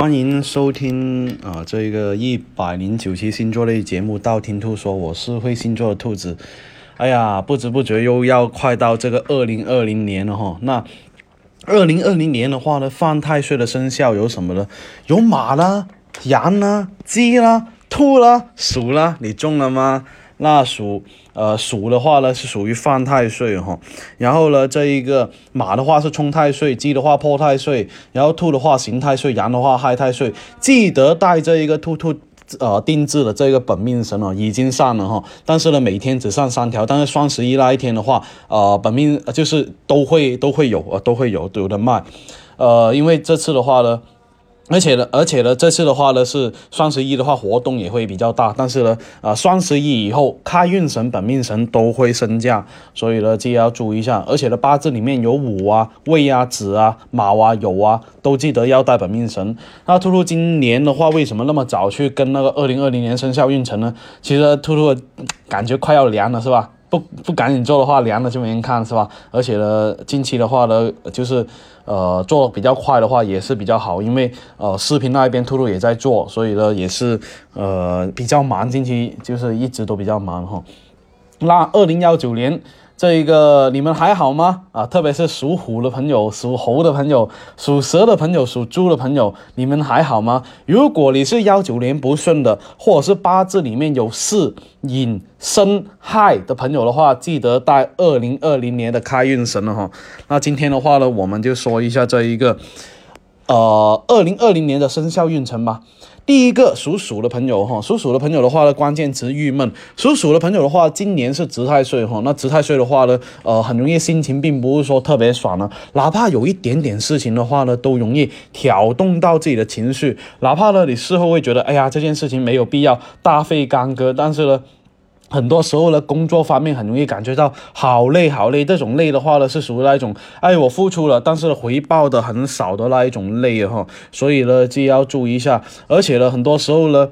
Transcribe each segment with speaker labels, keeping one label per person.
Speaker 1: 欢迎收听啊、这个一百零九期星座类节目《道听途说》，我是会星座的兔子。哎呀，不知不觉又要快到这个二零二零年了哈。那二零二零年的话呢，犯太岁的生肖有什么呢？有马啦、羊啦、鸡啦、兔啦、鼠啦，你中了吗？那属呃鼠的话呢是属于犯太岁哈，然后呢这一个马的话是冲太岁，鸡的话破太岁，然后兔的话刑太岁，羊的话害太岁，记得带这一个兔兔。呃，定制的这个本命神哦，已经上了哈，但是呢，每天只上三条，但是双十一那一天的话，呃，本命就是都会都会有呃都会有有的卖，呃，因为这次的话呢。而且呢，而且呢，这次的话呢是双十一的话活动也会比较大，但是呢，啊、双十一以后开运神、本命神都会升价，所以呢，记得要注意一下。而且呢，八字里面有午啊、未啊、子啊、卯啊、酉啊，都记得要带本命神。那兔兔今年的话，为什么那么早去跟那个二零二零年生肖运程呢？其实兔兔感觉快要凉了，是吧？不不赶紧做的话，凉了就没人看，是吧？而且呢，近期的话呢，就是呃做比较快的话也是比较好，因为呃视频那一边兔兔也在做，所以呢也是呃比较忙，近期就是一直都比较忙哈。那二零幺九年这一个你们还好吗？啊，特别是属虎的朋友、属猴的朋友、属蛇的朋友、属猪的朋友，你们还好吗？如果你是幺九年不顺的，或者是八字里面有巳、寅、申、亥的朋友的话，记得带二零二零年的开运神了哈。那今天的话呢，我们就说一下这一个。呃，二零二零年的生肖运程吧。第一个属鼠的朋友哈，属鼠的朋友的话呢，关键词郁闷。属鼠的朋友的话，今年是值太岁哈，那值太岁的话呢，呃，很容易心情并不是说特别爽呢，哪怕有一点点事情的话呢，都容易挑动到自己的情绪，哪怕呢你事后会觉得，哎呀，这件事情没有必要大费干戈，但是呢。很多时候呢，工作方面很容易感觉到好累好累，这种累的话呢，是属于那一种，哎，我付出了，但是回报的很少的那一种累哈，所以呢，就要注意一下，而且呢，很多时候呢，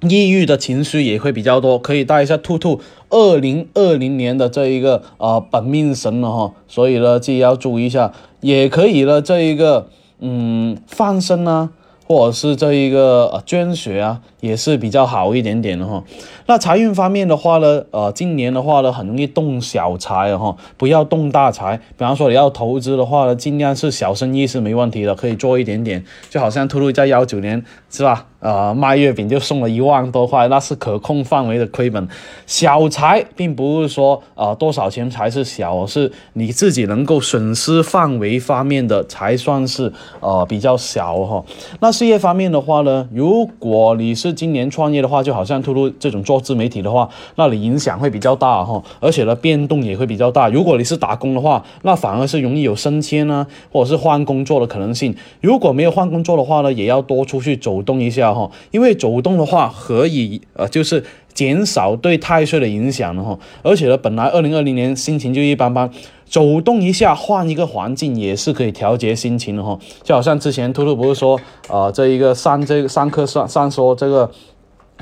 Speaker 1: 抑郁的情绪也会比较多，可以带一下兔兔二零二零年的这一个呃本命神了哈，所以呢，就要注意一下，也可以呢这一个嗯放生啊。或者是这一个呃捐血啊，也是比较好一点点的哈。那财运方面的话呢，呃，今年的话呢，很容易动小财哈，不要动大财。比方说你要投资的话呢，尽量是小生意是没问题的，可以做一点点。就好像兔兔在幺九年是吧？呃，卖月饼就送了一万多块，那是可控范围的亏本。小财并不是说呃多少钱才是小，是你自己能够损失范围方面的才算是呃比较小哈。那事业方面的话呢，如果你是今年创业的话，就好像兔兔这种做自媒体的话，那你影响会比较大哈，而且呢变动也会比较大。如果你是打工的话，那反而是容易有升迁啊，或者是换工作的可能性。如果没有换工作的话呢，也要多出去走动一下哈，因为走动的话可以呃就是。减少对太岁的影响了哈，而且呢，本来二零二零年心情就一般般，走动一下，换一个环境也是可以调节心情的哈。就好像之前兔兔不是说，呃，这一个上这个上课上上说这个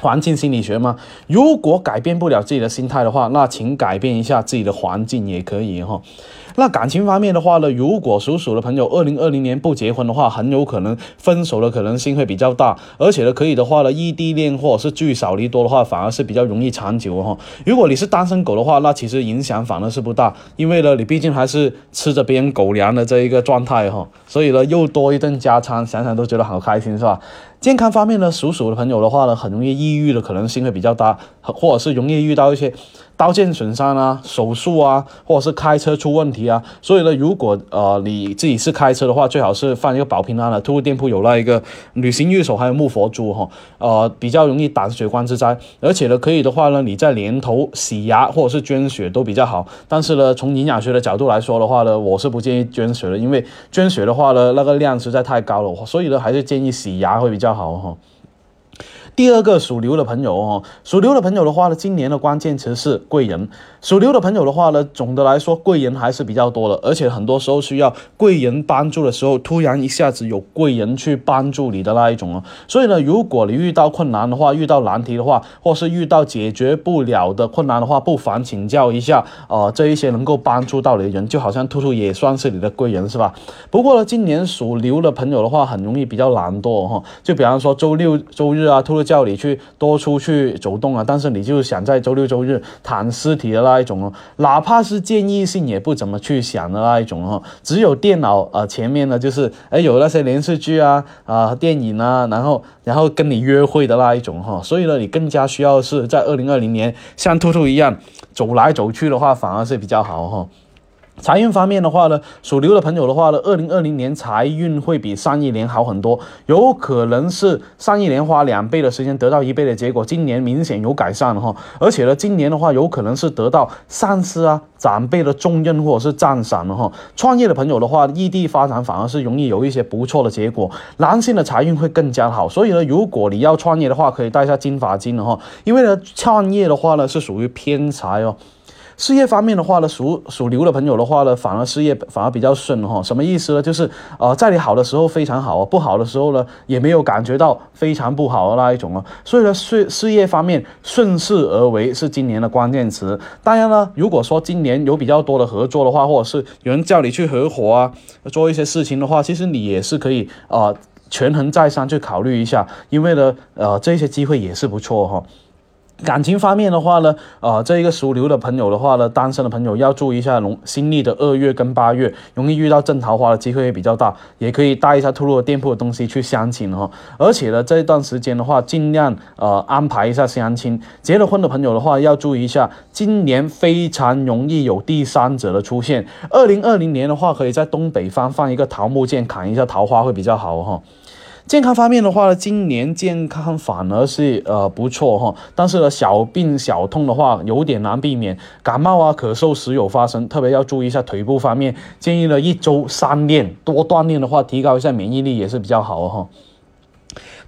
Speaker 1: 环境心理学吗？如果改变不了自己的心态的话，那请改变一下自己的环境也可以哈。那感情方面的话呢，如果属鼠的朋友二零二零年不结婚的话，很有可能分手的可能性会比较大，而且呢，可以的话呢，异地恋或者是聚少离多的话，反而是比较容易长久哈。如果你是单身狗的话，那其实影响反而是不大，因为呢，你毕竟还是吃着别人狗粮的这一个状态哈，所以呢，又多一顿加餐，想想都觉得好开心是吧？健康方面呢，属鼠的朋友的话呢，很容易抑郁的可能性会比较大，或者是容易遇到一些。刀剑损伤啊，手术啊，或者是开车出问题啊，所以呢，如果呃你自己是开车的话，最好是放一个保平安的。兔兔店铺有那一个旅行玉手，还有木佛珠哈，呃，比较容易挡血光之灾。而且呢，可以的话呢，你在年头洗牙或者是捐血都比较好。但是呢，从营养学的角度来说的话呢，我是不建议捐血的，因为捐血的话呢，那个量实在太高了，所以呢，还是建议洗牙会比较好哈。第二个属牛的朋友哦，属牛的朋友的话呢，今年的关键词是贵人。属牛的朋友的话呢，总的来说贵人还是比较多的，而且很多时候需要贵人帮助的时候，突然一下子有贵人去帮助你的那一种哦。所以呢，如果你遇到困难的话，遇到难题的话，或是遇到解决不了的困难的话，不妨请教一下啊，这一些能够帮助到你的人，就好像兔兔也算是你的贵人是吧？不过呢，今年属牛的朋友的话，很容易比较懒惰哈，就比方说周六周日啊，兔兔叫你去多出去走动啊，但是你就想在周六周日躺尸体的那一种哦，哪怕是建议性也不怎么去想的那一种哦，只有电脑啊前面呢就是哎有那些连续剧啊啊电影啊，然后然后跟你约会的那一种哈，所以呢你更加需要是在二零二零年像兔兔一样走来走去的话，反而是比较好哈。财运方面的话呢，属牛的朋友的话呢，二零二零年财运会比上一年好很多，有可能是上一年花两倍的时间得到一倍的结果，今年明显有改善了哈。而且呢，今年的话有可能是得到上司啊、长辈的重任或者是赞赏的哈。创业的朋友的话，异地发展反而是容易有一些不错的结果，男性的财运会更加好。所以呢，如果你要创业的话，可以带一下金发金的哈，因为呢，创业的话呢是属于偏财哦。事业方面的话呢，属属牛的朋友的话呢，反而事业反而比较顺哈。什么意思呢？就是呃，在你好的时候非常好，不好的时候呢，也没有感觉到非常不好的那一种哦。所以呢，事事业方面顺势而为是今年的关键词。当然呢，如果说今年有比较多的合作的话，或者是有人叫你去合伙啊，做一些事情的话，其实你也是可以啊，权衡再三去考虑一下，因为呢，呃，这些机会也是不错哈。感情方面的话呢，呃，这一个属牛的朋友的话呢，单身的朋友要注意一下，农新历的二月跟八月，容易遇到正桃花的机会也比较大，也可以带一下兔兔的店铺的东西去相亲哈。而且呢，这一段时间的话，尽量呃安排一下相亲。结了婚的朋友的话，要注意一下，今年非常容易有第三者的出现。二零二零年的话，可以在东北方放一个桃木剑，砍一下桃花会比较好哈。健康方面的话呢，今年健康反而是呃不错哈，但是呢小病小痛的话有点难避免，感冒啊咳嗽时有发生，特别要注意一下腿部方面，建议呢一周三练，多锻炼的话，提高一下免疫力也是比较好哈。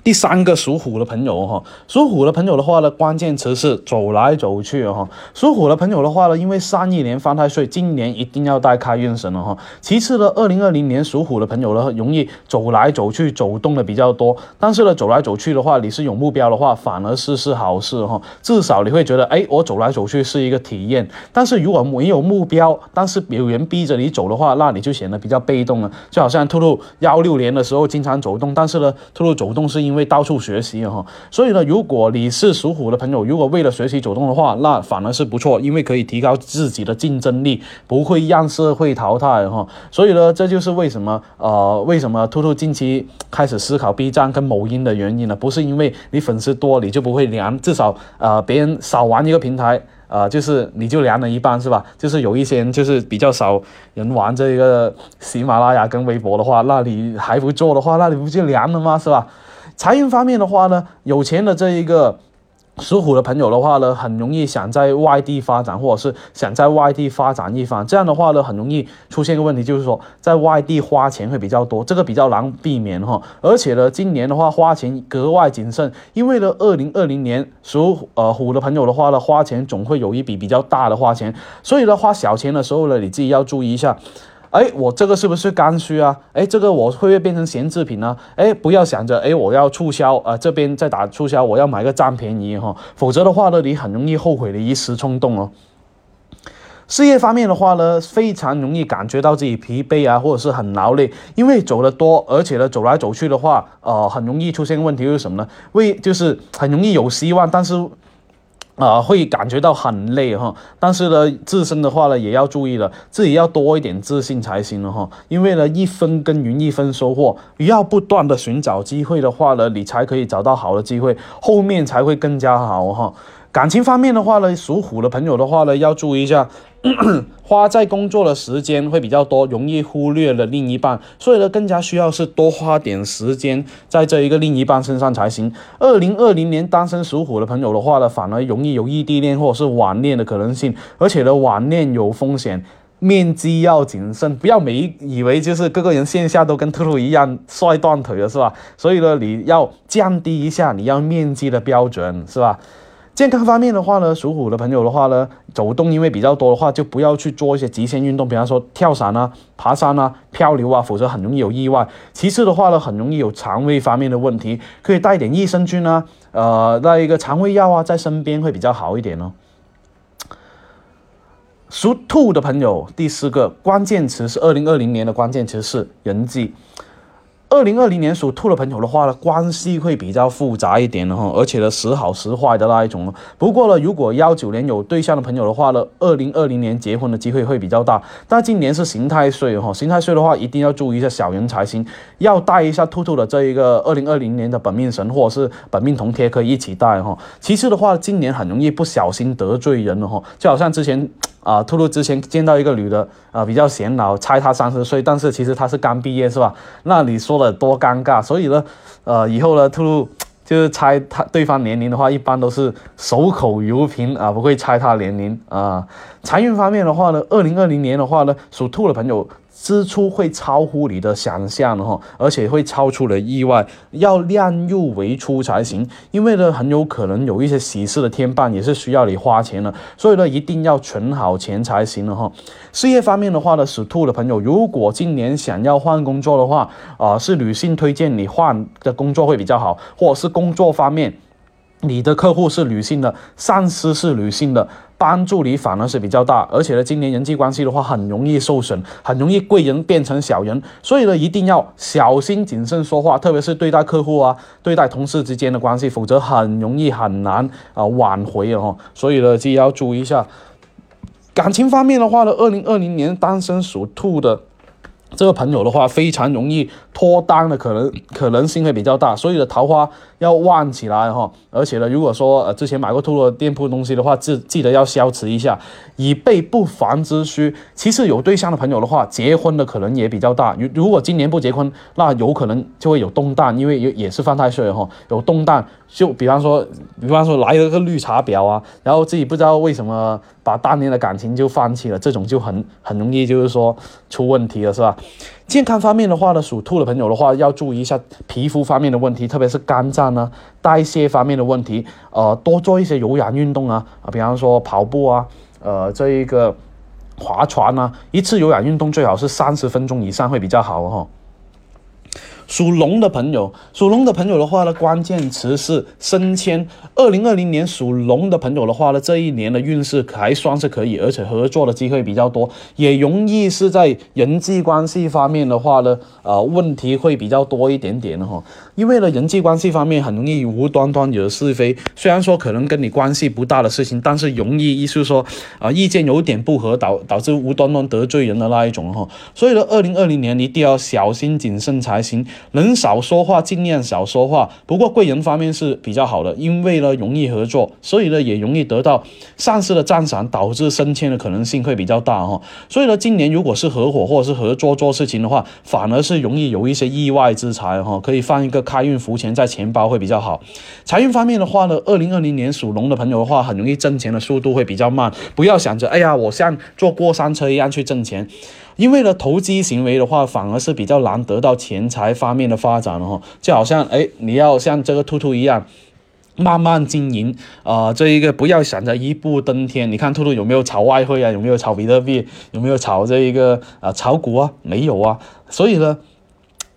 Speaker 1: 第三个属虎的朋友哈，属虎的朋友的话呢，关键词是走来走去哈。属虎的朋友的话呢，因为上一年犯太岁，今年一定要带开运神了哈。其次呢，二零二零年属虎的朋友呢，容易走来走去，走动的比较多。但是呢，走来走去的话，你是有目标的话，反而是是好事哈。至少你会觉得，哎，我走来走去是一个体验。但是如果没有目标，但是有人逼着你走的话，那你就显得比较被动了。就好像兔兔幺六年的时候经常走动，但是呢，兔兔走动是因为。会到处学习哈，所以呢，如果你是属虎的朋友，如果为了学习走动的话，那反而是不错，因为可以提高自己的竞争力，不会让社会淘汰哈。所以呢，这就是为什么呃，为什么兔兔近期开始思考 B 站跟某音的原因呢？不是因为你粉丝多你就不会凉，至少呃别人少玩一个平台。啊，就是你就凉了一半是吧？就是有一些人就是比较少人玩这个喜马拉雅跟微博的话，那你还不做的话，那你不就凉了吗？是吧？财运方面的话呢，有钱的这一个。属虎的朋友的话呢，很容易想在外地发展，或者是想在外地发展一番。这样的话呢，很容易出现一个问题，就是说在外地花钱会比较多，这个比较难避免哈。而且呢，今年的话花钱格外谨慎，因为呢，二零二零年属呃虎的朋友的话呢，花钱总会有一笔比较大的花钱，所以呢，花小钱的时候呢，你自己要注意一下。哎，我这个是不是刚需啊？哎，这个我会不会变成闲置品呢？哎，不要想着哎，我要促销啊，这边在打促销，我要买个占便宜哈，否则的话呢，你很容易后悔的一时冲动哦。事业方面的话呢，非常容易感觉到自己疲惫啊，或者是很劳累，因为走得多，而且呢，走来走去的话，呃，很容易出现问题是什么呢？为就是很容易有希望，但是。啊，会感觉到很累哈，但是呢，自身的话呢，也要注意了，自己要多一点自信才行了哈。因为呢，一分耕耘一分收获，要不断的寻找机会的话呢，你才可以找到好的机会，后面才会更加好哈。感情方面的话呢，属虎的朋友的话呢，要注意一下，花在工作的时间会比较多，容易忽略了另一半，所以呢，更加需要是多花点时间在这一个另一半身上才行。二零二零年单身属虎的朋友的话呢，反而容易有异地恋或者是网恋的可能性，而且呢，网恋有风险。面积要谨慎，不要每以为就是各个人线下都跟兔兔一样帅断腿了，是吧？所以呢，你要降低一下你要面积的标准，是吧？健康方面的话呢，属虎的朋友的话呢，走动因为比较多的话，就不要去做一些极限运动，比方说跳伞啊、爬山啊、漂流啊，否则很容易有意外。其次的话呢，很容易有肠胃方面的问题，可以带点益生菌啊，呃，那一个肠胃药啊，在身边会比较好一点哦。属兔的朋友，第四个关键词是二零二零年的关键词是人际。二零二零年属兔的朋友的话呢，关系会比较复杂一点的哈，而且呢时好时坏的那一种。不过呢，如果幺九年有对象的朋友的话呢，二零二零年结婚的机会会比较大。但今年是刑太岁哈，刑太岁的话一定要注意一下小人财星，要带一下兔兔的这一个二零二零年的本命神或者是本命铜贴可以一起带哈。其次的话，今年很容易不小心得罪人了哈，就好像之前。啊，兔兔之前见到一个女的，啊，比较显老，猜她三十岁，但是其实她是刚毕业，是吧？那你说的多尴尬，所以呢，呃，以后呢，兔兔就是猜他对方年龄的话，一般都是守口如瓶啊，不会猜他年龄啊。财运方面的话呢，二零二零年的话呢，属兔的朋友。支出会超乎你的想象哈，而且会超出了意外，要量入为出才行。因为呢，很有可能有一些喜事的添办也是需要你花钱的，所以呢，一定要存好钱才行了哈。事业方面的话呢，属兔的朋友，如果今年想要换工作的话，啊，是女性推荐你换的工作会比较好，或者是工作方面。你的客户是女性的，上司是女性的，帮助你反而是比较大，而且呢，今年人际关系的话很容易受损，很容易贵人变成小人，所以呢，一定要小心谨慎说话，特别是对待客户啊，对待同事之间的关系，否则很容易很难啊挽回哦。所以呢，就要注意一下。感情方面的话呢，二零二零年单身属兔的。这个朋友的话，非常容易脱单的可能可能性会比较大，所以的桃花要旺起来哈。而且呢，如果说呃之前买过兔兔店铺东西的话，记记得要消磁一下，以备不防之需。其实有对象的朋友的话，结婚的可能也比较大。如如果今年不结婚，那有可能就会有动荡，因为也也是犯太岁哈，有动荡。就比方说，比方说来了个绿茶婊啊，然后自己不知道为什么把当年的感情就放弃了，这种就很很容易就是说出问题了，是吧？健康方面的话呢，属兔的朋友的话要注意一下皮肤方面的问题，特别是肝脏呢、代谢方面的问题，呃，多做一些有氧运动啊，啊，比方说跑步啊，呃，这一个划船啊，一次有氧运动最好是三十分钟以上会比较好哈。属龙的朋友，属龙的朋友的话呢，关键词是升迁。二零二零年属龙的朋友的话呢，这一年的运势还算是可以，而且合作的机会比较多，也容易是在人际关系方面的话呢，呃，问题会比较多一点点的哈。因为呢，人际关系方面很容易无端端惹是非，虽然说可能跟你关系不大的事情，但是容易意思说啊，意见有点不合，导导致无端端得罪人的那一种哈。所以呢，二零二零年一定要小心谨慎才行。能少说话，尽量少说话。不过贵人方面是比较好的，因为呢容易合作，所以呢也容易得到上司的赞赏，导致升迁的可能性会比较大哈。所以呢，今年如果是合伙或者是合作做事情的话，反而是容易有一些意外之财哈。可以放一个开运福钱在钱包会比较好。财运方面的话呢，二零二零年属龙的朋友的话，很容易挣钱的速度会比较慢。不要想着哎呀，我像坐过山车一样去挣钱。因为呢，投机行为的话，反而是比较难得到钱财方面的发展了哈。就好像哎，你要像这个兔兔一样，慢慢经营啊，这一个不要想着一步登天。你看兔兔有没有炒外汇啊？有没有炒比特币？有没有炒这一个啊炒股啊？没有啊。所以呢，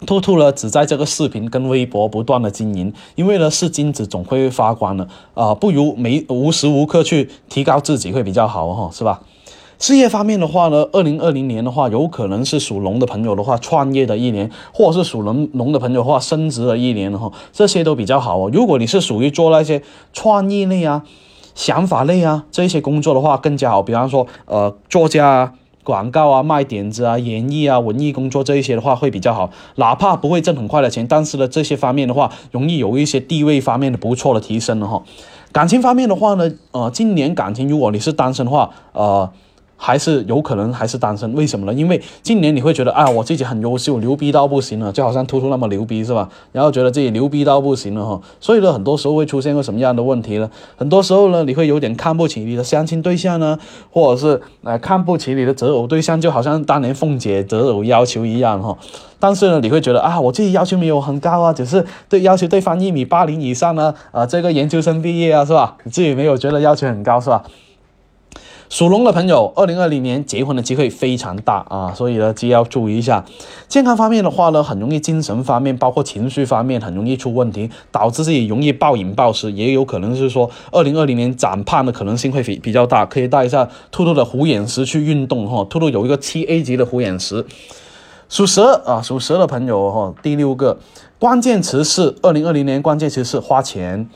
Speaker 1: 兔兔呢只在这个视频跟微博不断的经营，因为呢是金子总会发光的啊，不如没无时无刻去提高自己会比较好哈，是吧？事业方面的话呢，二零二零年的话，有可能是属龙的朋友的话创业的一年，或者是属龙龙的朋友的话升职的一年哈，这些都比较好哦。如果你是属于做那些创意类啊、想法类啊这些工作的话，更加好。比方说，呃，作家啊、广告啊、卖点子啊、演艺啊、文艺工作这一些的话会比较好。哪怕不会挣很快的钱，但是呢，这些方面的话，容易有一些地位方面的不错的提升了哈。感情方面的话呢，呃，今年感情如果你是单身的话，呃。还是有可能还是单身，为什么呢？因为今年你会觉得啊，我自己很优秀，牛逼到不行了，就好像突突那么牛逼是吧？然后觉得自己牛逼到不行了哈，所以呢，很多时候会出现个什么样的问题呢？很多时候呢，你会有点看不起你的相亲对象呢，或者是呃看不起你的择偶对象，就好像当年凤姐择偶要求一样哈。但是呢，你会觉得啊，我自己要求没有很高啊，只是对要求对方一米八零以上呢，啊，这个研究生毕业啊，是吧？你自己没有觉得要求很高是吧？属龙的朋友，二零二零年结婚的机会非常大啊，所以呢，就要注意一下健康方面的话呢，很容易精神方面，包括情绪方面，很容易出问题，导致自己容易暴饮暴食，也有可能是说二零二零年长胖的可能性会比比较大，可以带一下兔兔的虎眼石去运动哈，兔兔有一个七 A 级的虎眼石。属蛇啊，属蛇的朋友哈，第六个关键词是二零二零年关键词是花钱。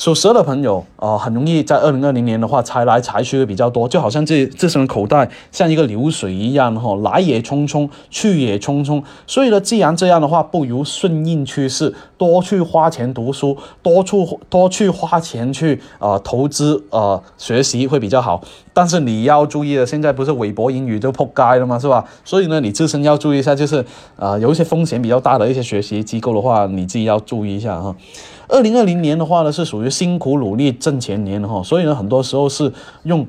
Speaker 1: 属蛇的朋友啊，很容易在二零二零年的话，财来财去的比较多，就好像这这身口袋像一个流水一样哈，来也匆匆，去也匆匆。所以呢，既然这样的话，不如顺应趋势，多去花钱读书，多处多去花钱去啊投资啊学习会比较好。但是你要注意的，现在不是韦博英语就扑街了吗？是吧？所以呢，你自身要注意一下，就是啊有一些风险比较大的一些学习机构的话，你自己要注意一下哈。二零二零年的话呢，是属于辛苦努力挣钱年哈，所以呢，很多时候是用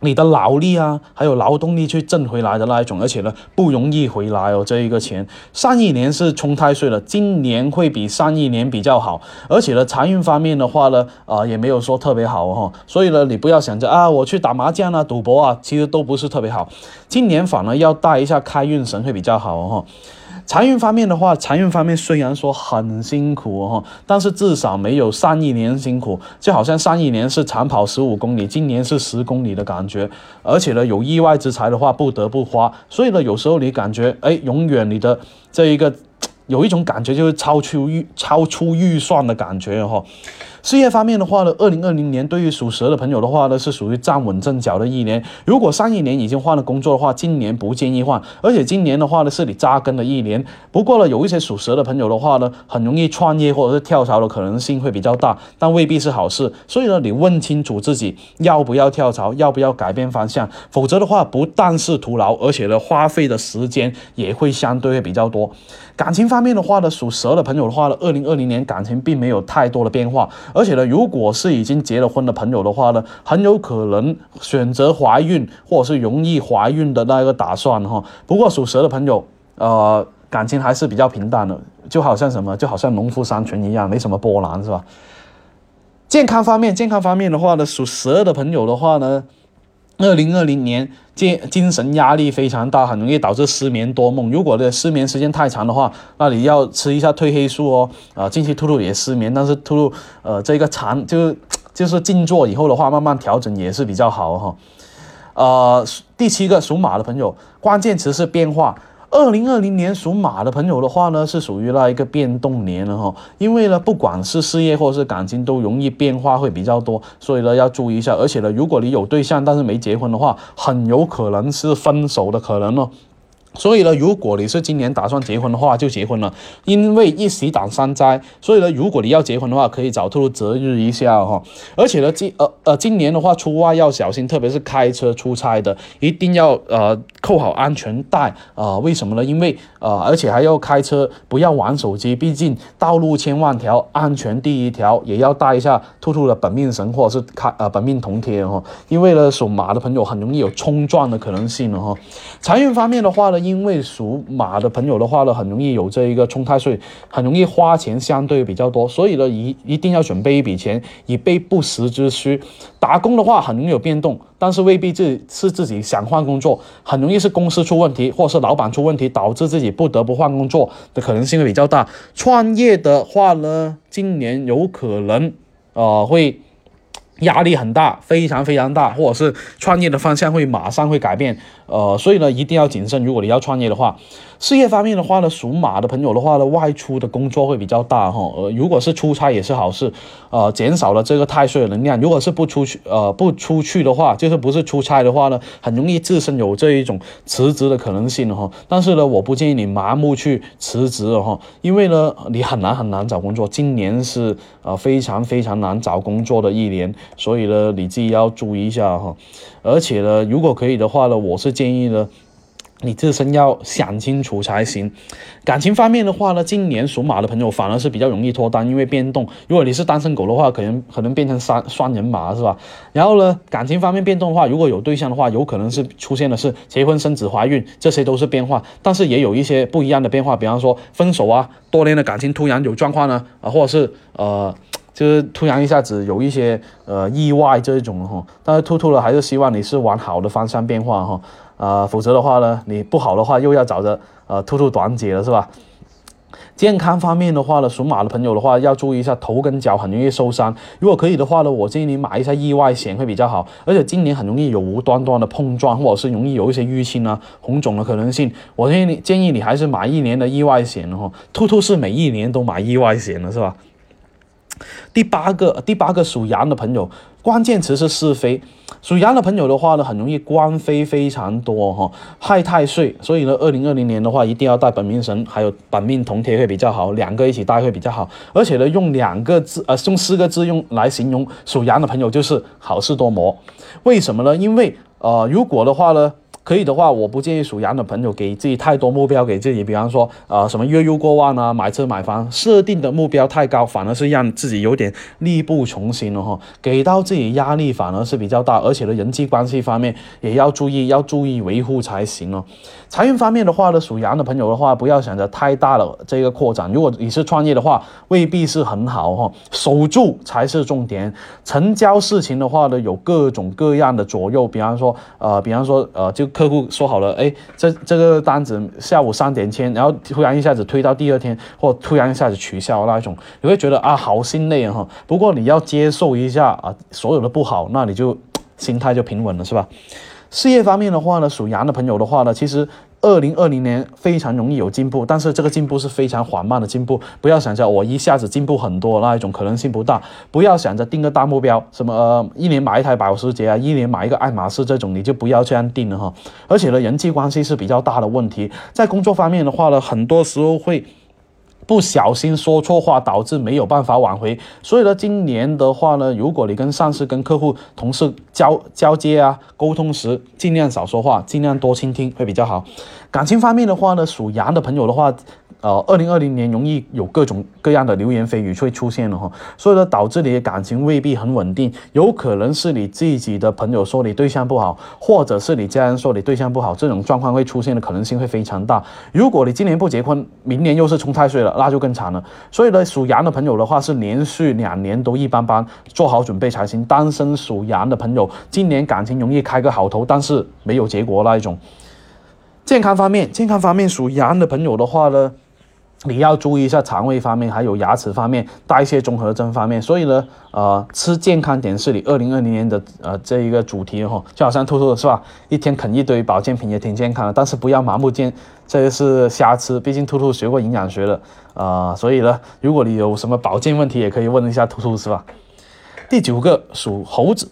Speaker 1: 你的劳力啊，还有劳动力去挣回来的那一种，而且呢，不容易回来哦。这一个钱，上一年是冲太岁了，今年会比上一年比较好，而且呢，财运方面的话呢，啊，也没有说特别好哈。所以呢，你不要想着啊，我去打麻将啊、赌博啊，其实都不是特别好。今年反而要带一下开运神会比较好哈。财运方面的话，财运方面虽然说很辛苦哈，但是至少没有上一年辛苦，就好像上一年是长跑十五公里，今年是十公里的感觉，而且呢，有意外之财的话不得不花，所以呢，有时候你感觉哎，永远你的这一个有一种感觉就是超出预超出预算的感觉哈。事业方面的话呢，二零二零年对于属蛇的朋友的话呢，是属于站稳阵脚的一年。如果上一年已经换了工作的话，今年不建议换。而且今年的话呢，是你扎根的一年。不过呢，有一些属蛇的朋友的话呢，很容易创业或者是跳槽的可能性会比较大，但未必是好事。所以呢，你问清楚自己要不要跳槽，要不要改变方向。否则的话，不但是徒劳，而且呢，花费的时间也会相对会比较多。感情方面的话呢，属蛇的朋友的话呢，二零二零年感情并没有太多的变化。而且呢，如果是已经结了婚的朋友的话呢，很有可能选择怀孕或者是容易怀孕的那一个打算哈。不过属蛇的朋友，呃，感情还是比较平淡的，就好像什么，就好像农夫山泉一样，没什么波澜，是吧？健康方面，健康方面的话呢，属蛇的朋友的话呢。二零二零年精精神压力非常大，很容易导致失眠多梦。如果的失眠时间太长的话，那你要吃一下褪黑素哦。啊，近期兔兔也失眠，但是兔兔呃这个长就就是静坐以后的话，慢慢调整也是比较好哈。呃，第七个属马的朋友，关键词是变化。二零二零年属马的朋友的话呢，是属于那一个变动年了哈，因为呢，不管是事业或是感情，都容易变化会比较多，所以呢要注意一下。而且呢，如果你有对象但是没结婚的话，很有可能是分手的可能哦。所以呢，如果你是今年打算结婚的话，就结婚了，因为一喜挡三灾。所以呢，如果你要结婚的话，可以找兔兔择日一下哈。而且呢，今呃呃，今年的话出外要小心，特别是开车出差的，一定要呃扣好安全带啊。为什么呢？因为呃，而且还要开车，不要玩手机，毕竟道路千万条，安全第一条，也要带一下兔兔的本命神或者是开呃本命铜贴哈。因为呢，属马的朋友很容易有冲撞的可能性了哈。财运方面的话呢。因为属马的朋友的话呢，很容易有这一个冲太岁，很容易花钱相对比较多，所以呢一一定要准备一笔钱以备不时之需。打工的话很容易有变动，但是未必自是自己想换工作，很容易是公司出问题，或是老板出问题，导致自己不得不换工作的可能性会比较大。创业的话呢，今年有可能呃会。压力很大，非常非常大，或者是创业的方向会马上会改变，呃，所以呢，一定要谨慎。如果你要创业的话，事业方面的话呢，属马的朋友的话呢，外出的工作会比较大哈，呃，如果是出差也是好事，呃，减少了这个太岁的能量。如果是不出去，呃，不出去的话，就是不是出差的话呢，很容易自身有这一种辞职的可能性哈。但是呢，我不建议你盲目去辞职哈，因为呢，你很难很难找工作。今年是呃非常非常难找工作的一年。所以呢，你自己要注意一下哈。而且呢，如果可以的话呢，我是建议呢。你自身要想清楚才行。感情方面的话呢，今年属马的朋友反而是比较容易脱单，因为变动。如果你是单身狗的话，可能可能变成双双人马是吧？然后呢，感情方面变动的话，如果有对象的话，有可能是出现的是结婚、生子、怀孕，这些都是变化。但是也有一些不一样的变化，比方说分手啊，多年的感情突然有状况呢，啊，或者是呃，就是突然一下子有一些呃意外这一种哈。但是兔兔呢，还是希望你是往好的方向变化哈。啊，否则的话呢，你不好的话又要找着呃兔兔短解了是吧？健康方面的话呢，属马的朋友的话要注意一下头跟脚很容易受伤。如果可以的话呢，我建议你买一下意外险会比较好。而且今年很容易有无端端的碰撞，或者是容易有一些淤青啊、红肿的可能性。我建议你建议你还是买一年的意外险哈。兔兔是每一年都买意外险的是吧？第八个，第八个属羊的朋友，关键词是是非。属羊的朋友的话呢，很容易官非非常多哈，害太岁。所以呢，二零二零年的话，一定要带本命神还有本命铜贴会比较好，两个一起带会比较好。而且呢，用两个字，呃，用四个字用来形容属羊的朋友，就是好事多磨。为什么呢？因为呃，如果的话呢。可以的话，我不建议属羊的朋友给自己太多目标，给自己，比方说，呃，什么月入过万啊，买车买房，设定的目标太高，反而是让自己有点力不从心了哈。给到自己压力反而是比较大，而且呢，人际关系方面也要注意，要注意维护才行哦。财运方面的话呢，属羊的朋友的话，不要想着太大了这个扩展。如果你是创业的话，未必是很好哈，守住才是重点。成交事情的话呢，有各种各样的左右，比方说，呃，比方说，呃，就。客户说好了，哎，这这个单子下午三点签，然后突然一下子推到第二天，或突然一下子取消那一种，你会觉得啊，好心累哈。不过你要接受一下啊，所有的不好，那你就心态就平稳了，是吧？事业方面的话呢，属羊的朋友的话呢，其实。二零二零年非常容易有进步，但是这个进步是非常缓慢的进步。不要想着我一下子进步很多那一种可能性不大。不要想着定个大目标，什么一年买一台保时捷啊，一年买一个爱马仕这种，你就不要这样定了哈。而且呢，人际关系是比较大的问题。在工作方面的话呢，很多时候会。不小心说错话，导致没有办法挽回。所以呢，今年的话呢，如果你跟上司、跟客户、同事交交接啊、沟通时，尽量少说话，尽量多倾听，会比较好。感情方面的话呢，属羊的朋友的话。呃，二零二零年容易有各种各样的流言蜚语会出现了哈，所以呢，导致你的感情未必很稳定，有可能是你自己的朋友说你对象不好，或者是你家人说你对象不好，这种状况会出现的可能性会非常大。如果你今年不结婚，明年又是冲太岁了，那就更惨了。所以呢，属羊的朋友的话是连续两年都一般般，做好准备才行。单身属羊的朋友，今年感情容易开个好头，但是没有结果那一种。健康方面，健康方面属羊的朋友的话呢？你要注意一下肠胃方面，还有牙齿方面、代谢综合征方面。所以呢，呃，吃健康点是你二零二零年的呃这一个主题哈。就好像兔兔是吧？一天啃一堆保健品也挺健康的，但是不要盲目健，这是瞎吃。毕竟兔兔学过营养学的啊，所以呢，如果你有什么保健问题，也可以问一下兔兔是吧？第九个属猴子。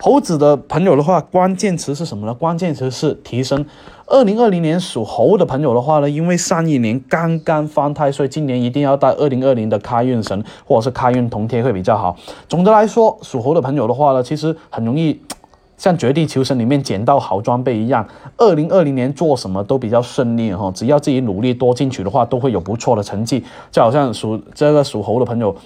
Speaker 1: 猴子的朋友的话，关键词是什么呢？关键词是提升。二零二零年属猴的朋友的话呢，因为上一年刚刚犯太岁，今年一定要带二零二零的开运神或者是开运铜贴会比较好。总的来说，属猴的朋友的话呢，其实很容易 像绝地求生里面捡到好装备一样。二零二零年做什么都比较顺利哈，只要自己努力多进取的话，都会有不错的成绩。就好像属这个属猴的朋友。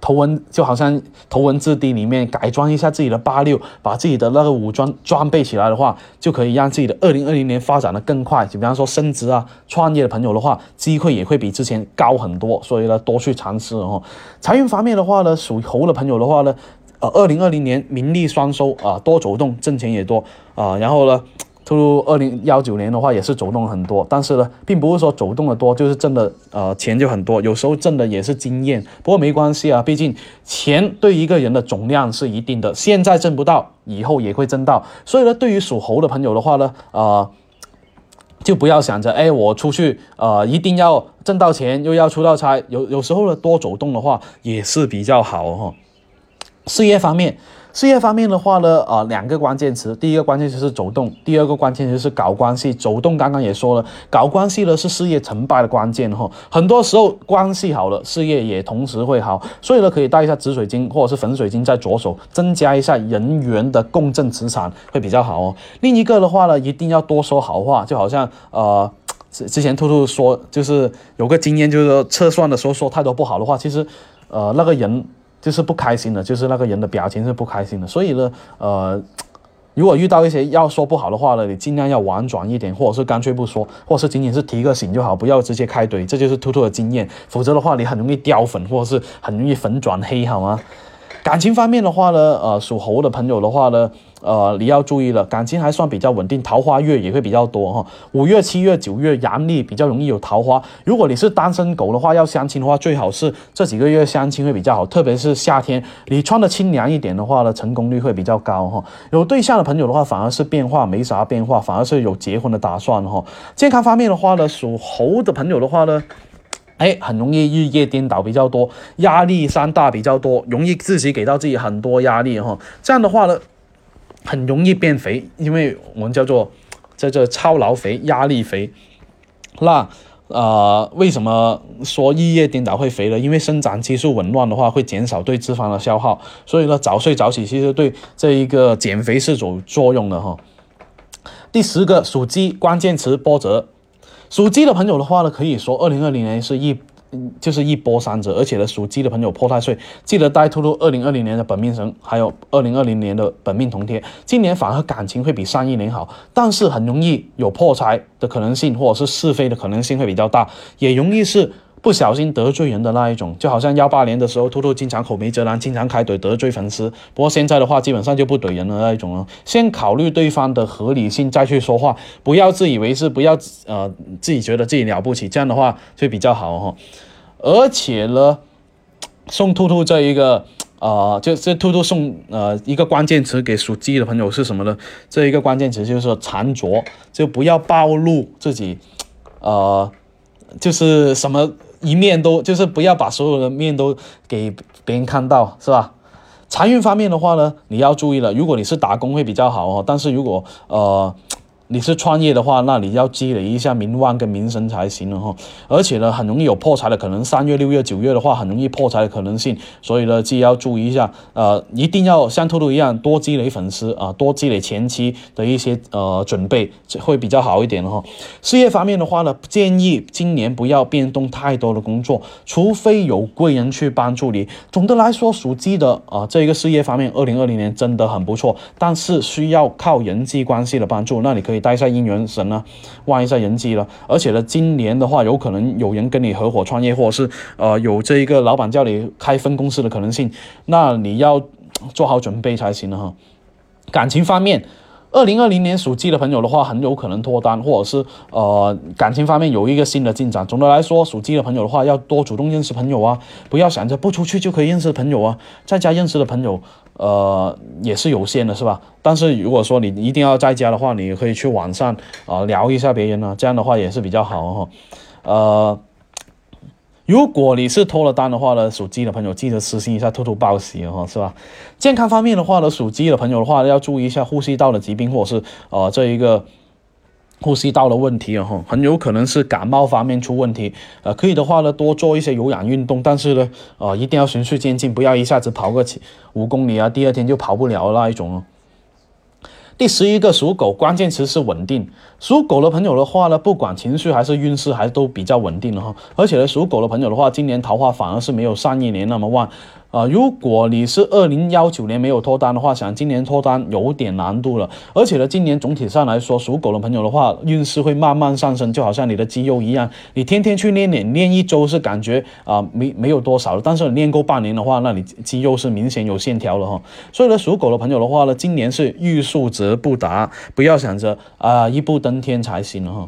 Speaker 1: 头文就好像头文字 D 里面改装一下自己的八六，把自己的那个武装装备起来的话，就可以让自己的二零二零年发展的更快。就比方说升职啊、创业的朋友的话，机会也会比之前高很多。所以呢，多去尝试哦。财运方面的话呢，属猴的朋友的话呢，呃，二零二零年名利双收啊，多走动，挣钱也多啊。然后呢。出二零幺九年的话也是走动很多，但是呢，并不是说走动的多就是挣的呃钱就很多，有时候挣的也是经验。不过没关系啊，毕竟钱对一个人的总量是一定的，现在挣不到，以后也会挣到。所以呢，对于属猴的朋友的话呢，呃，就不要想着哎，我出去呃一定要挣到钱，又要出到差，有有时候呢多走动的话也是比较好哦。事业方面。事业方面的话呢，呃，两个关键词，第一个关键词是走动，第二个关键词是搞关系。走动刚刚也说了，搞关系呢是事业成败的关键哈。很多时候关系好了，事业也同时会好。所以呢，可以带一下紫水晶或者是粉水晶在左手，增加一下人员的共振磁场会比较好哦。另一个的话呢，一定要多说好话，就好像呃，之之前兔兔说，就是有个经验，就是说测算的时候说太多不好的话，其实呃那个人。就是不开心的，就是那个人的表情是不开心的，所以呢，呃，如果遇到一些要说不好的话呢，你尽量要婉转一点，或者是干脆不说，或者是仅仅是提个醒就好，不要直接开怼，这就是兔兔的经验，否则的话你很容易掉粉，或者是很容易粉转黑，好吗？感情方面的话呢，呃，属猴的朋友的话呢。呃，你要注意了，感情还算比较稳定，桃花月也会比较多哈。五月、七月、九月阳历比较容易有桃花。如果你是单身狗的话，要相亲的话，最好是这几个月相亲会比较好，特别是夏天，你穿的清凉一点的话呢，成功率会比较高哈。有对象的朋友的话，反而是变化没啥变化，反而是有结婚的打算哈。健康方面的话呢，属猴的朋友的话呢，哎，很容易日夜颠倒比较多，压力山大比较多，容易自己给到自己很多压力哈。这样的话呢。很容易变肥，因为我们叫做叫做超劳肥、压力肥。那呃，为什么说日夜颠倒会肥呢？因为生长激素紊乱的话，会减少对脂肪的消耗，所以呢，早睡早起其实对这一个减肥是有作用的哈。第十个属鸡，关键词波折。属鸡的朋友的话呢，可以说二零二零年是一。就是一波三折，而且呢，属鸡的朋友破太岁，记得带兔兔二零二零年的本命神，还有二零二零年的本命铜贴。今年反而感情会比上一年好，但是很容易有破财的可能性，或者是是非的可能性会比较大，也容易是不小心得罪人的那一种。就好像幺八年的时候，兔兔经常口没遮拦，经常开怼得罪粉丝。不过现在的话，基本上就不怼人的那一种了。先考虑对方的合理性再去说话，不要自以为是，不要呃自己觉得自己了不起，这样的话就比较好哈。而且呢，送兔兔这一个，呃，就这兔兔送呃一个关键词给属鸡的朋友是什么呢？这一个关键词就是说藏拙，就不要暴露自己，呃，就是什么一面都，就是不要把所有的面都给别人看到，是吧？财运方面的话呢，你要注意了，如果你是打工会比较好哦，但是如果呃。你是创业的话，那你要积累一下名望跟名声才行了哈。而且呢，很容易有破财的可能，三月、六月、九月的话，很容易破财的可能性。所以呢，记要注意一下，呃，一定要像兔兔一样多积累粉丝啊，多积累前期的一些呃准备，会比较好一点哈。事业方面的话呢，建议今年不要变动太多的工作，除非有贵人去帮助你。总的来说，属鸡的啊，这个事业方面，二零二零年真的很不错，但是需要靠人际关系的帮助。那你可以。带一下姻缘神呢，旺一下人机了。而且呢，今年的话，有可能有人跟你合伙创业，或者是呃有这一个老板叫你开分公司的可能性，那你要做好准备才行了哈。感情方面。二零二零年属鸡的朋友的话，很有可能脱单，或者是呃感情方面有一个新的进展。总的来说，属鸡的朋友的话，要多主动认识朋友啊，不要想着不出去就可以认识朋友啊，在家认识的朋友，呃也是有限的，是吧？但是如果说你一定要在家的话，你可以去网上啊聊一下别人呢，这样的话也是比较好哈，呃。如果你是脱了单的话呢，属鸡的朋友记得私信一下兔兔报喜哦，是吧？健康方面的话呢，属鸡的朋友的话要注意一下呼吸道的疾病，或者是呃这一个呼吸道的问题哦，很有可能是感冒方面出问题。呃，可以的话呢，多做一些有氧运动，但是呢，呃，一定要循序渐进，不要一下子跑个五公里啊，第二天就跑不了那一种哦。第十一个属狗，关键词是稳定。属狗的朋友的话呢，不管情绪还是运势，还都比较稳定的哈。而且呢，属狗的朋友的话，今年桃花反而是没有上一年那么旺。啊，如果你是二零幺九年没有脱单的话，想今年脱单有点难度了。而且呢，今年总体上来说，属狗的朋友的话，运势会慢慢上升，就好像你的肌肉一样，你天天去练练，练一周是感觉啊没没有多少了，但是你练够半年的话，那你肌肉是明显有线条了哈。所以呢，属狗的朋友的话呢，今年是欲速则不达，不要想着啊一步登天才行了哈。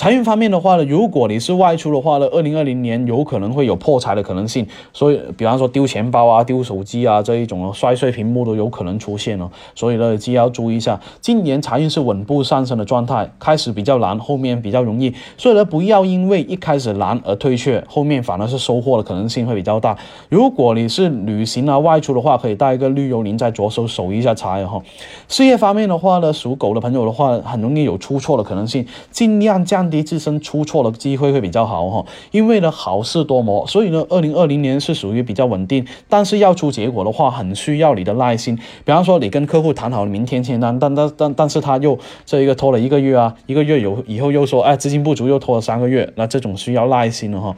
Speaker 1: 财运方面的话呢，如果你是外出的话呢，二零二零年有可能会有破财的可能性，所以比方说丢钱包。啊、丢手机啊这一种摔碎屏幕都有可能出现哦。所以呢，既要注意一下，今年财运是稳步上升的状态，开始比较难，后面比较容易。所以呢，不要因为一开始难而退却，后面反而是收获的可能性会比较大。如果你是旅行啊外出的话，可以带一个绿幽灵在左手守一下财哈。事业方面的话呢，属狗的朋友的话，很容易有出错的可能性，尽量降低自身出错的机会会比较好哈。因为呢，好事多磨，所以呢，二零二零年是属于比较稳定，但是要出结果的话，很需要你的耐心。比方说，你跟客户谈好了明天签单，但但但但是他又这一个拖了一个月啊，一个月有以后又说，哎，资金不足，又拖了三个月，那这种需要耐心的哈。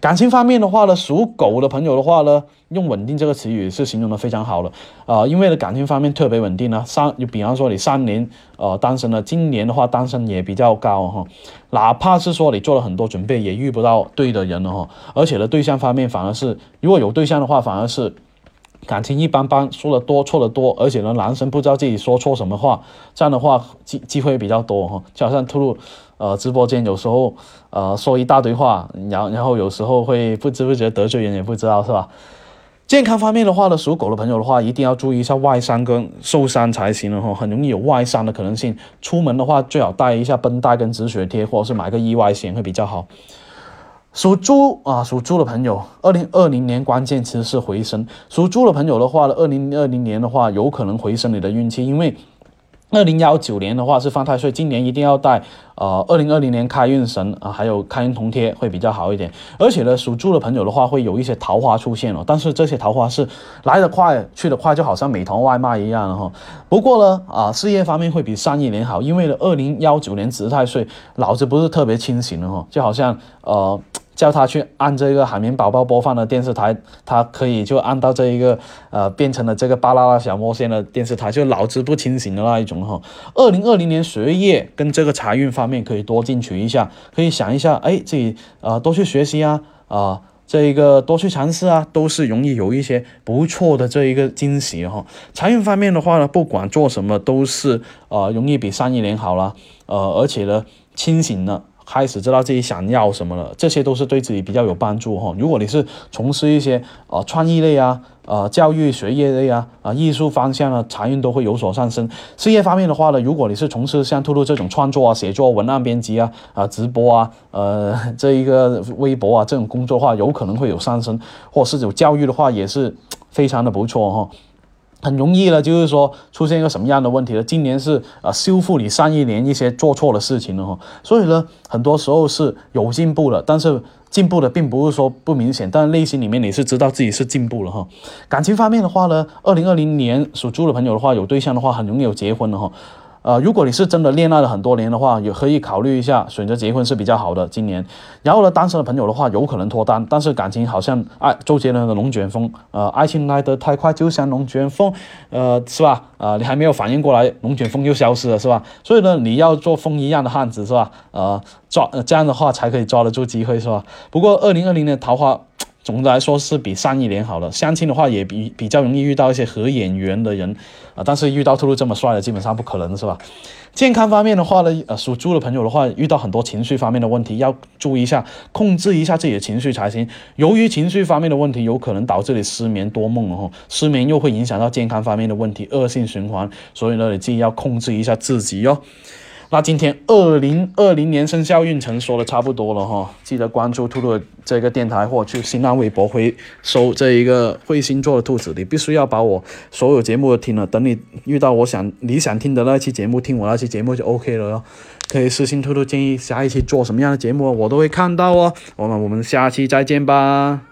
Speaker 1: 感情方面的话呢，属狗的朋友的话呢，用稳定这个词语是形容的非常好了啊，因为呢，感情方面特别稳定呢。三，就比方说你三年呃单身了，今年的话单身也比较高哈，哪怕是说你做了很多准备，也遇不到对的人了哈。而且呢，对象方面反而是，如果有对象的话，反而是。感情一般般，说的多错的多，而且呢，男生不知道自己说错什么话，这样的话机机会比较多哈。就好像吐露，呃，直播间有时候呃说一大堆话，然后然后有时候会不知不觉得罪人，也不知道是吧？健康方面的话呢，属狗的朋友的话，一定要注意一下外伤跟受伤才行了哈，很容易有外伤的可能性。出门的话，最好带一下绷带跟止血贴，或者是买个意外险会比较好。属猪啊，属猪的朋友，二零二零年关键词是回升。属猪的朋友的话呢，二零二零年的话，有可能回升你的运气，因为二零幺九年的话是犯太岁，今年一定要带呃二零二零年开运神啊，还有开运铜贴会比较好一点。而且呢，属猪的朋友的话，会有一些桃花出现哦，但是这些桃花是来得快去得快，就好像美团外卖一样哈。不过呢，啊，事业方面会比上一年好，因为呢，二零幺九年值太岁，脑子不是特别清醒的哈，就好像呃。叫他去按这个海绵宝宝播放的电视台，他可以就按到这一个，呃，变成了这个巴啦啦小魔仙的电视台，就脑子不清醒的那一种哈。二零二零年学业跟这个财运方面可以多进取一下，可以想一下，哎，自己啊多去学习啊，啊，这一个多去尝试啊，都是容易有一些不错的这一个惊喜哈。财运方面的话呢，不管做什么都是呃容易比上一年好了，呃，而且呢清醒了。开始知道自己想要什么了，这些都是对自己比较有帮助哈。如果你是从事一些呃创意类啊、呃教育学业类啊、啊艺术方向啊，财运都会有所上升。事业方面的话呢，如果你是从事像兔兔这种创作啊、写作、文案编辑啊、啊直播啊、呃这一个微博啊这种工作的话，有可能会有上升，或是有教育的话，也是非常的不错哈。很容易了，就是说出现一个什么样的问题呢？今年是啊修复你上一年一些做错的事情了哈，所以呢，很多时候是有进步了，但是进步的并不是说不明显，但是内心里面你是知道自己是进步了哈。感情方面的话呢，二零二零年属猪的朋友的话，有对象的话，很容易有结婚了哈。呃，如果你是真的恋爱了很多年的话，也可以考虑一下选择结婚是比较好的。今年，然后呢，单身的朋友的话，有可能脱单，但是感情好像爱周杰伦的龙卷风，呃，爱情来得太快，就像龙卷风，呃，是吧？呃，你还没有反应过来，龙卷风又消失了，是吧？所以呢，你要做风一样的汉子，是吧？呃，抓这样的话才可以抓得住机会，是吧？不过二零二零年桃花。总的来说是比上一年好了，相亲的话也比比较容易遇到一些合眼缘的人啊，但是遇到兔兔这么帅的基本上不可能是吧？健康方面的话呢，呃，属猪的朋友的话遇到很多情绪方面的问题，要注意一下，控制一下自己的情绪才行。由于情绪方面的问题，有可能导致你失眠多梦哦，失眠又会影响到健康方面的问题，恶性循环。所以呢，你自己要控制一下自己哟。那今天二零二零年生肖运程说的差不多了哈，记得关注兔兔这个电台或去新浪微博回收这一个会星座的兔子，你必须要把我所有节目都听了，等你遇到我想你想听的那期节目，听我那期节目就 OK 了哟。可以私信兔兔建议下一期做什么样的节目，我都会看到哦。我们我们下期再见吧。